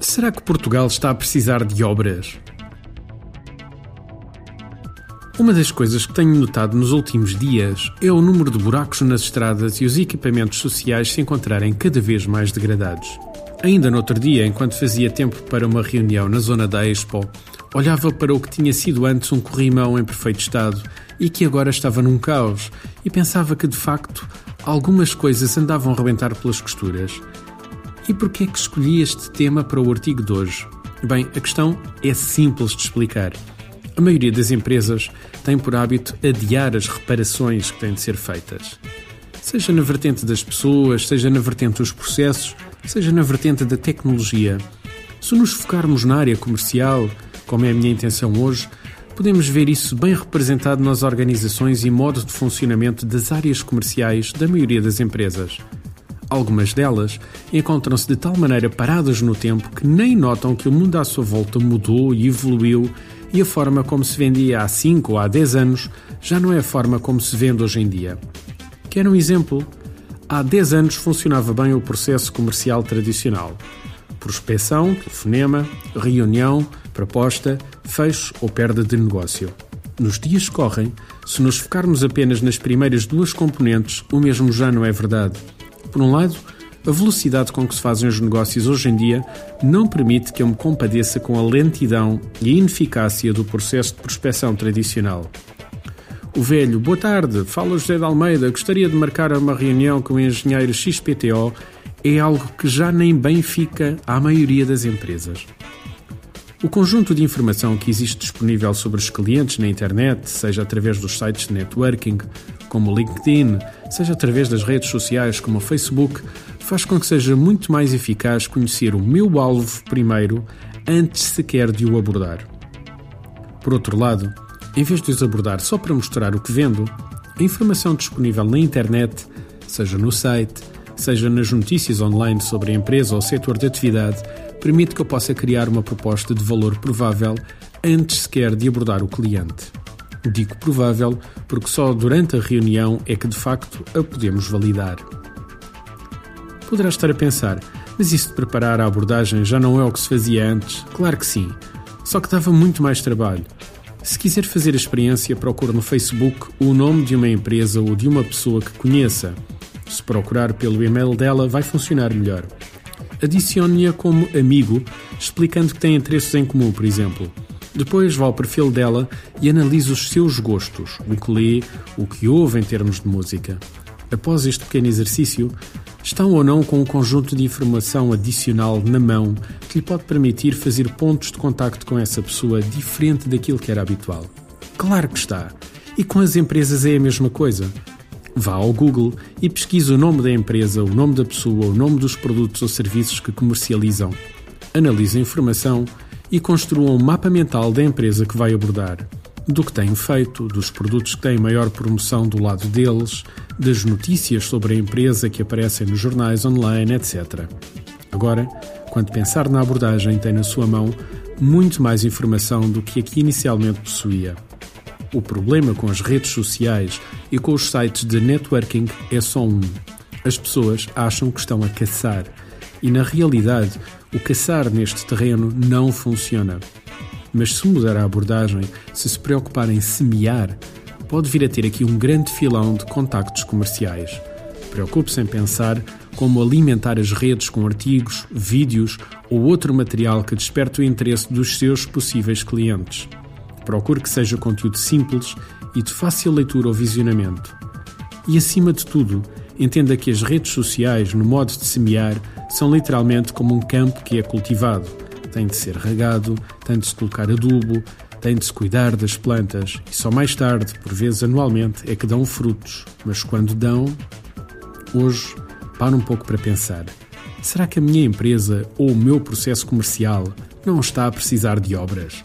Será que Portugal está a precisar de obras? Uma das coisas que tenho notado nos últimos dias é o número de buracos nas estradas e os equipamentos sociais se encontrarem cada vez mais degradados. Ainda no outro dia, enquanto fazia tempo para uma reunião na zona da Expo, olhava para o que tinha sido antes um corrimão em perfeito estado e que agora estava num caos, e pensava que de facto algumas coisas andavam a rebentar pelas costuras. E porquê é que escolhi este tema para o artigo de hoje? Bem, a questão é simples de explicar. A maioria das empresas tem por hábito adiar as reparações que têm de ser feitas. Seja na vertente das pessoas, seja na vertente dos processos, seja na vertente da tecnologia. Se nos focarmos na área comercial, como é a minha intenção hoje, podemos ver isso bem representado nas organizações e modo de funcionamento das áreas comerciais da maioria das empresas. Algumas delas encontram-se de tal maneira paradas no tempo que nem notam que o mundo à sua volta mudou e evoluiu e a forma como se vendia há 5 ou há 10 anos já não é a forma como se vende hoje em dia. Quer um exemplo? Há 10 anos funcionava bem o processo comercial tradicional. Prospecção, telefonema, reunião, proposta, fecho ou perda de negócio. Nos dias que correm, se nos focarmos apenas nas primeiras duas componentes, o mesmo já não é verdade. Por um lado, a velocidade com que se fazem os negócios hoje em dia não permite que eu me compadeça com a lentidão e a ineficácia do processo de prospecção tradicional. O velho, boa tarde, fala José de Almeida, gostaria de marcar uma reunião com o engenheiro XPTO, é algo que já nem bem fica à maioria das empresas. O conjunto de informação que existe disponível sobre os clientes na internet, seja através dos sites de networking, como o LinkedIn, seja através das redes sociais como o Facebook, faz com que seja muito mais eficaz conhecer o meu alvo primeiro antes sequer de o abordar. Por outro lado, em vez de os abordar só para mostrar o que vendo, a informação disponível na internet, seja no site, seja nas notícias online sobre a empresa ou setor de atividade, permite que eu possa criar uma proposta de valor provável antes sequer de abordar o cliente. Digo provável porque só durante a reunião é que de facto a podemos validar. Poderá estar a pensar, mas isso de preparar a abordagem já não é o que se fazia antes? Claro que sim, só que dava muito mais trabalho. Se quiser fazer a experiência, procure no Facebook o nome de uma empresa ou de uma pessoa que conheça. Se procurar pelo e-mail dela, vai funcionar melhor adicione-a como amigo, explicando que tem interesses em comum, por exemplo. Depois vá ao perfil dela e analise os seus gostos, o que lê, o que ouve em termos de música. Após este pequeno exercício, estão ou não com um conjunto de informação adicional na mão que lhe pode permitir fazer pontos de contacto com essa pessoa diferente daquilo que era habitual? Claro que está! E com as empresas é a mesma coisa. Vá ao Google e pesquise o nome da empresa, o nome da pessoa, o nome dos produtos ou serviços que comercializam. Analise a informação e construa um mapa mental da empresa que vai abordar. Do que têm feito, dos produtos que têm maior promoção do lado deles, das notícias sobre a empresa que aparecem nos jornais online, etc. Agora, quando pensar na abordagem, tem na sua mão muito mais informação do que a que inicialmente possuía. O problema com as redes sociais e com os sites de networking é só um. As pessoas acham que estão a caçar. E na realidade, o caçar neste terreno não funciona. Mas se mudar a abordagem, se se preocupar em semear, pode vir a ter aqui um grande filão de contactos comerciais. Preocupe-se em pensar como alimentar as redes com artigos, vídeos ou outro material que desperte o interesse dos seus possíveis clientes. Procure que seja conteúdo simples e de fácil leitura ou visionamento. E, acima de tudo, entenda que as redes sociais, no modo de semear, são literalmente como um campo que é cultivado. Tem de ser regado, tem de se colocar adubo, tem de se cuidar das plantas e só mais tarde, por vezes anualmente, é que dão frutos. Mas quando dão, hoje, para um pouco para pensar. Será que a minha empresa ou o meu processo comercial não está a precisar de obras?